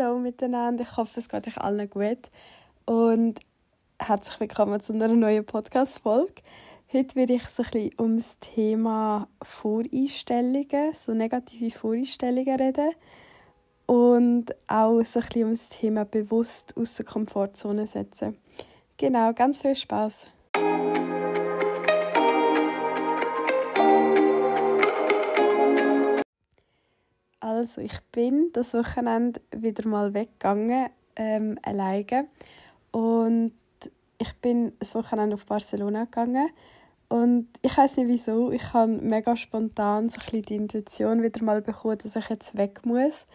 Hallo miteinander, ich hoffe, es geht euch allen gut und herzlich willkommen zu einer neuen Podcast-Folge. Heute werde ich so ein bisschen um das Thema Voreinstellungen, so negative Voreinstellungen reden und auch so ein bisschen um das Thema bewusst aus der Komfortzone setzen. Genau, ganz viel Spaß. Also ich bin das Wochenende wieder mal weggegangen, ähm, alleine. Und ich bin das Wochenende auf Barcelona gegangen. Und ich weiß nicht wieso, ich habe mega spontan so ein die Intuition wieder mal bekommen, dass ich jetzt weg muss.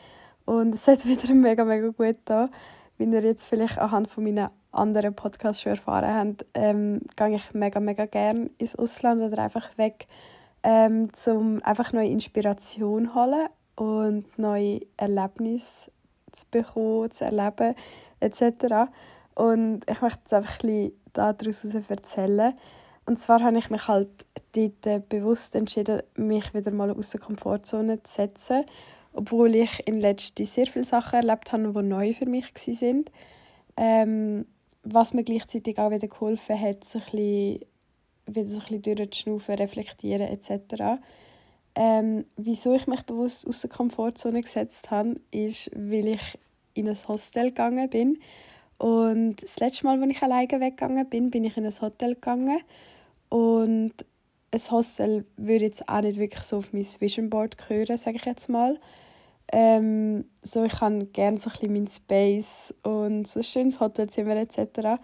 Und es hat wieder mega, mega gut da. Wie ihr jetzt vielleicht anhand von meinen anderen Podcasts schon erfahren habt, ähm, gehe ich mega, mega gerne ins Ausland oder einfach weg, ähm, um einfach neue Inspiration zu holen und neue Erlebnisse zu bekommen, zu erleben etc. Und ich möchte jetzt einfach ein bisschen daraus erzählen. Und zwar habe ich mich halt dort bewusst entschieden, mich wieder mal aus der Komfortzone zu setzen, obwohl ich in letzter Zeit sehr viele Sachen erlebt habe, die neu für mich waren. Ähm, was mir gleichzeitig auch wieder geholfen hat, so ein bisschen, wieder so ein bisschen durchzuschnaufen, reflektieren etc. Ähm, wieso ich mich bewusst aus der Komfortzone gesetzt habe, ist, weil ich in ein Hostel gegangen bin. Und das letzte Mal, als ich alleine weggegangen bin, bin ich in ein Hotel gegangen. Und ein Hostel würde jetzt auch nicht wirklich so auf mein Vision Board gehören, sage ich jetzt mal. Ähm, so, ich habe gerne so ein bisschen meinen Space und so ein schönes Hotelzimmer etc.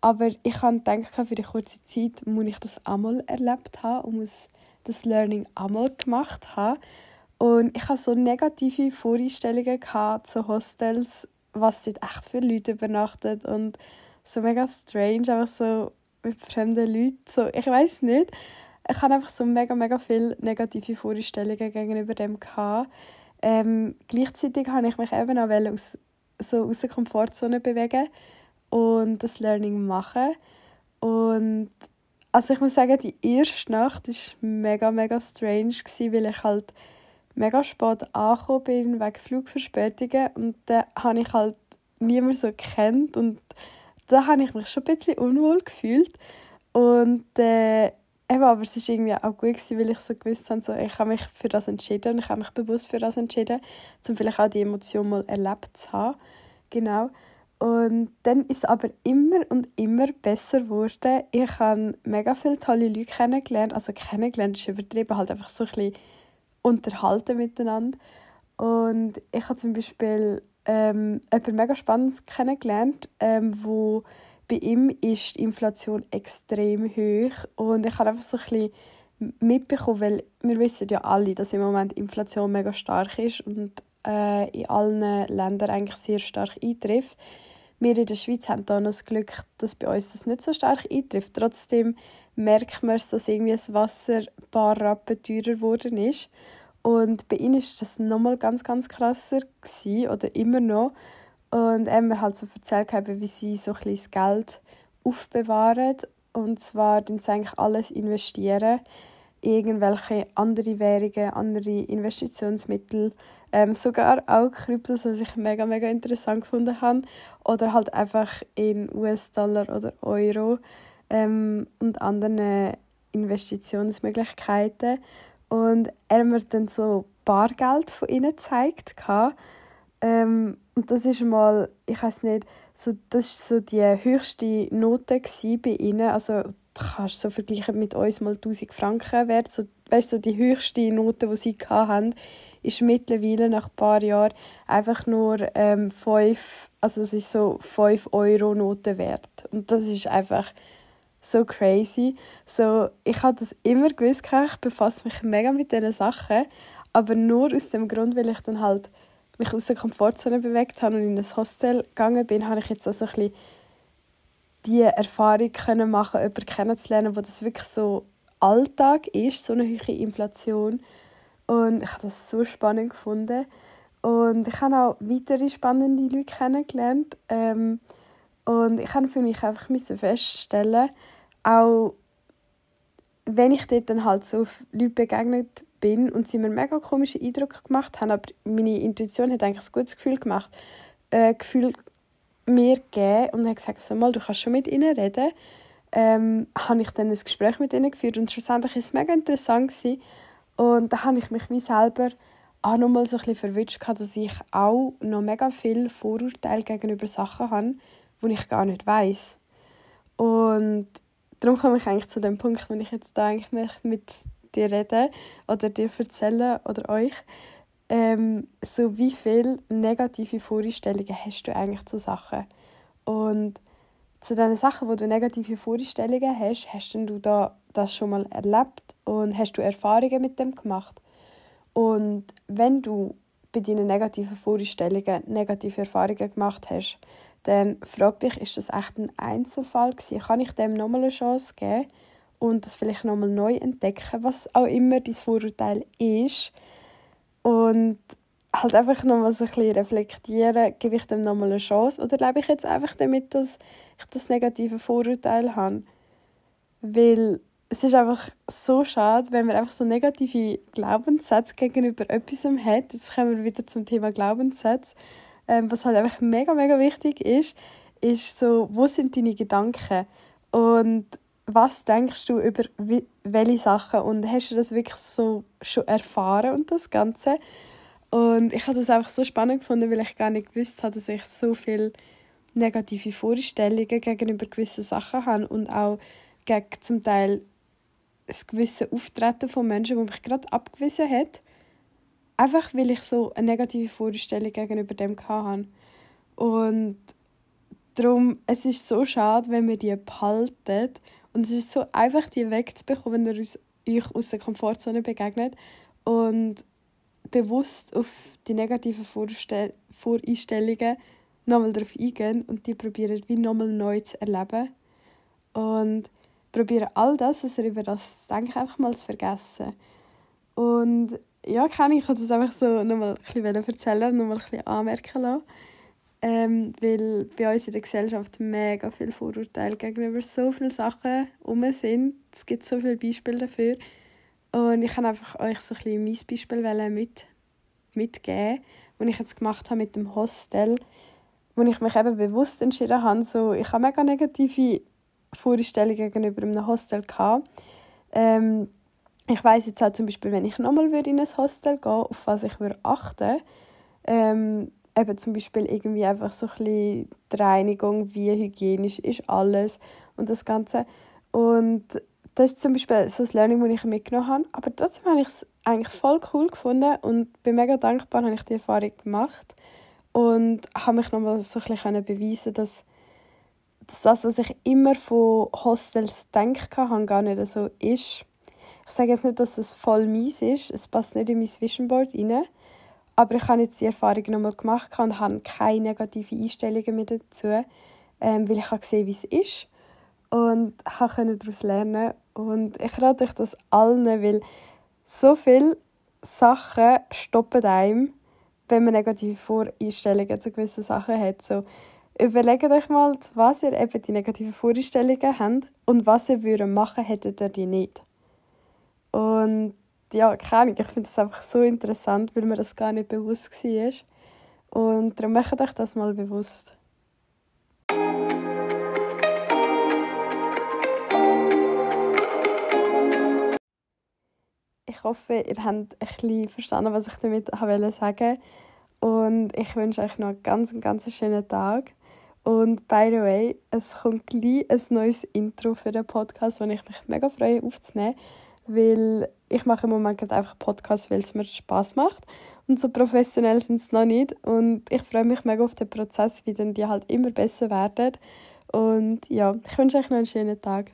Aber ich habe gedacht, für die kurze Zeit muss ich das einmal erlebt haben und muss das Learning einmal gemacht habe. Und ich hatte so negative Vorstellungen zu Hostels, was dort echt für Leute übernachtet und so mega strange, einfach so mit fremden Leuten. So, ich weiß nicht. Ich hatte einfach so mega, mega viele negative Vorstellungen gegenüber dem. Ähm, gleichzeitig habe ich mich eben auch aus, so aus der Komfortzone bewegen und das Learning machen. Und also ich muss sagen, die erste Nacht war mega, mega strange, gewesen, weil ich halt mega spät angekommen bin wegen Flugverspätungen und da habe ich halt niemand so kennt und da habe ich mich schon ein bisschen unwohl gefühlt und äh, eben, aber es war irgendwie auch gut, gewesen, weil ich so gewusst habe, so, ich habe mich für das entschieden und ich habe mich bewusst für das entschieden, um vielleicht auch die Emotion mal erlebt zu haben. Genau. Und dann ist es aber immer und immer besser geworden. Ich habe mega viele tolle Leute kennengelernt. Also kennengelernt ist übertrieben, halt einfach so ein bisschen unterhalten miteinander. Und ich habe zum Beispiel ähm, etwas mega Spannendes kennengelernt, ähm, wo bei ihm ist die Inflation extrem hoch und ich habe einfach so ein bisschen mitbekommen, weil wir wissen ja alle, dass im Moment Inflation mega stark ist und äh, in allen Ländern eigentlich sehr stark eintrifft. Wir in der Schweiz haben da noch das Glück, dass bei uns das nicht so stark eintrifft. Trotzdem merkt man, dass irgendwie das Wasser ein paar Rappen teurer geworden ist. Und bei ihnen ist das nochmal ganz, ganz krasser gewesen, oder immer noch. Und er mir halt so erzählt, wie sie so ein bisschen Geld aufbewahren. Und zwar investieren sie eigentlich alles investieren irgendwelche andere Währungen, andere Investitionsmittel, ähm, sogar auch Kryptos, was ich mega, mega interessant gefunden habe. Oder halt einfach in US-Dollar oder Euro ähm, und anderen Investitionsmöglichkeiten. Und er hat mir dann so Bargeld von ihnen gezeigt. Ähm, und das ist mal, ich weiß nicht, so, das war so die höchste Note bei ihnen. Also kannst so vergleichen mit uns mal 1000 Franken wert. So, weißt du, so die höchste Note, die sie hatten, ist mittlerweile nach ein paar Jahren einfach nur ähm, 5, also es ist so 5 Euro Note wert. Und das ist einfach so crazy. So, ich habe das immer gewusst, ich befasse mich mega mit diesen Sachen, aber nur aus dem Grund, weil ich dann halt mich aus der Komfortzone bewegt habe und in ein Hostel gegangen bin, habe ich jetzt also ein bisschen die Erfahrung können machen, jemanden kennenzulernen, wo das wirklich so Alltag ist, so eine hohe Inflation. Und ich habe das so spannend gefunden. Und ich habe auch weitere spannende Leute kennengelernt. Ähm, und ich habe für mich einfach feststellen, auch wenn ich dort dann halt so Leute begegnet bin und sie mir mega komische Eindrücke gemacht haben, aber meine Intuition hat eigentlich ein gutes Gefühl gemacht, äh, Gefühl mir gegeben und hat gesagt, so mal, du kannst schon mit ihnen reden. Ähm, habe ich dann ein Gespräch mit ihnen geführt und schlussendlich war es mega interessant. Gewesen. Und da habe ich mich wie selber auch noch mal so ein bisschen verwünscht, dass ich auch noch mega viel Vorurteile gegenüber Sachen habe, die ich gar nicht weiß. Und darum komme ich eigentlich zu dem Punkt, wo ich jetzt da eigentlich mit dir reden oder dir erzählen oder euch, ähm, so wie viele negative Vorstellungen hast du eigentlich zu Sachen? Und zu den Sachen, wo du negative Vorstellungen hast, hast du da das schon mal erlebt und hast du Erfahrungen mit dem gemacht? Und wenn du bei deinen negativen Vorstellungen negative Erfahrungen gemacht hast, dann frag dich, ist das echt ein Einzelfall gewesen? Kann ich dem nochmal eine Chance geben und das vielleicht nochmal neu entdecken, was auch immer dein Vorurteil ist? Und halt einfach nochmal so ein bisschen reflektieren, gebe ich dem nochmal eine Chance oder lebe ich jetzt einfach damit, dass ich das negative Vorurteil habe? Weil es ist einfach so schade, wenn man einfach so negative Glaubenssätze gegenüber etwas hat. Jetzt kommen wir wieder zum Thema Glaubenssätze. Ähm, was halt einfach mega, mega wichtig ist, ist so, wo sind deine Gedanken? Und was denkst du über welche Sachen und hast du das wirklich so schon erfahren und das Ganze? Und ich habe das einfach so spannend gefunden, weil ich gar nicht gewusst habe, dass ich so viele negative Vorstellungen gegenüber gewissen Sachen habe und auch gegen zum Teil das gewisse Auftreten von Menschen, die mich gerade abgewiesen hat. Einfach weil ich so eine negative Vorstellung gegenüber dem hatte. Und darum, es ist so schade, wenn wir die behalten und es ist so einfach, die wegzubekommen, wenn ihr euch aus der Komfortzone begegnet und bewusst auf die negativen Vorstell Voreinstellungen nochmal darauf eingehen und die probieren wie nochmal neu zu erleben. Und probieren all das, was ihr über das denkt, einfach mal zu vergessen. Und ja, kann ich das einfach so nochmal ein bisschen erzählen und nochmal ein bisschen anmerken lassen. Ähm, weil bei uns in der Gesellschaft mega viele Vorurteile gegenüber so vielen Sachen herum sind. Es gibt so viele Beispiele dafür. Und ich kann einfach euch so ein mein Beispiel mit, mitgeben, was ich jetzt gemacht habe mit dem Hostel, wo ich mich eben bewusst entschieden habe, so, ich habe mega negative Vorstellungen gegenüber einem Hostel. Ähm, ich weiß jetzt auch zum Beispiel, wenn ich nochmal in ein Hostel gehe, auf was ich würde achten ähm, eben zum Beispiel irgendwie einfach so ein bisschen die Reinigung, wie hygienisch ist alles und das Ganze. Und das ist zum Beispiel so ein Learning, das ich mitgenommen habe. Aber trotzdem habe ich es eigentlich voll cool gefunden und bin mega dankbar, dass ich die Erfahrung gemacht und habe mich nochmal so ein bisschen beweisen dass, dass das, was ich immer von Hostels denke, gar nicht so ist. Ich sage jetzt nicht, dass es voll mies ist, es passt nicht in mein Vision Board rein, aber ich habe jetzt die Erfahrung nochmal gemacht und habe keine negativen Einstellungen mehr dazu, ähm, weil ich habe gesehen, wie es ist und konnte daraus lernen. Und ich rate euch das allen, weil so viele Sachen stoppen einem, wenn man negative Voreinstellungen zu gewissen Sachen hat. So, überlegt euch mal, was ihr eben die negativen Voreinstellungen habt und was ihr würdet machen, hättet ihr die nicht. Und ja, keine ich finde das einfach so interessant, weil mir das gar nicht bewusst war. Und darum macht euch das mal bewusst. Ich hoffe, ihr habt ein bisschen verstanden, was ich damit sagen wollte. Und ich wünsche euch noch einen ganz, ganz schönen Tag. Und by the way, es kommt gleich ein neues Intro für den Podcast, das ich mich mega freue aufzunehmen weil ich mache im Moment einfach Podcasts, weil es mir Spaß macht. Und so professionell sind es noch nicht. Und ich freue mich mega auf den Prozess, wie dann die halt immer besser werden. Und ja, ich wünsche euch noch einen schönen Tag.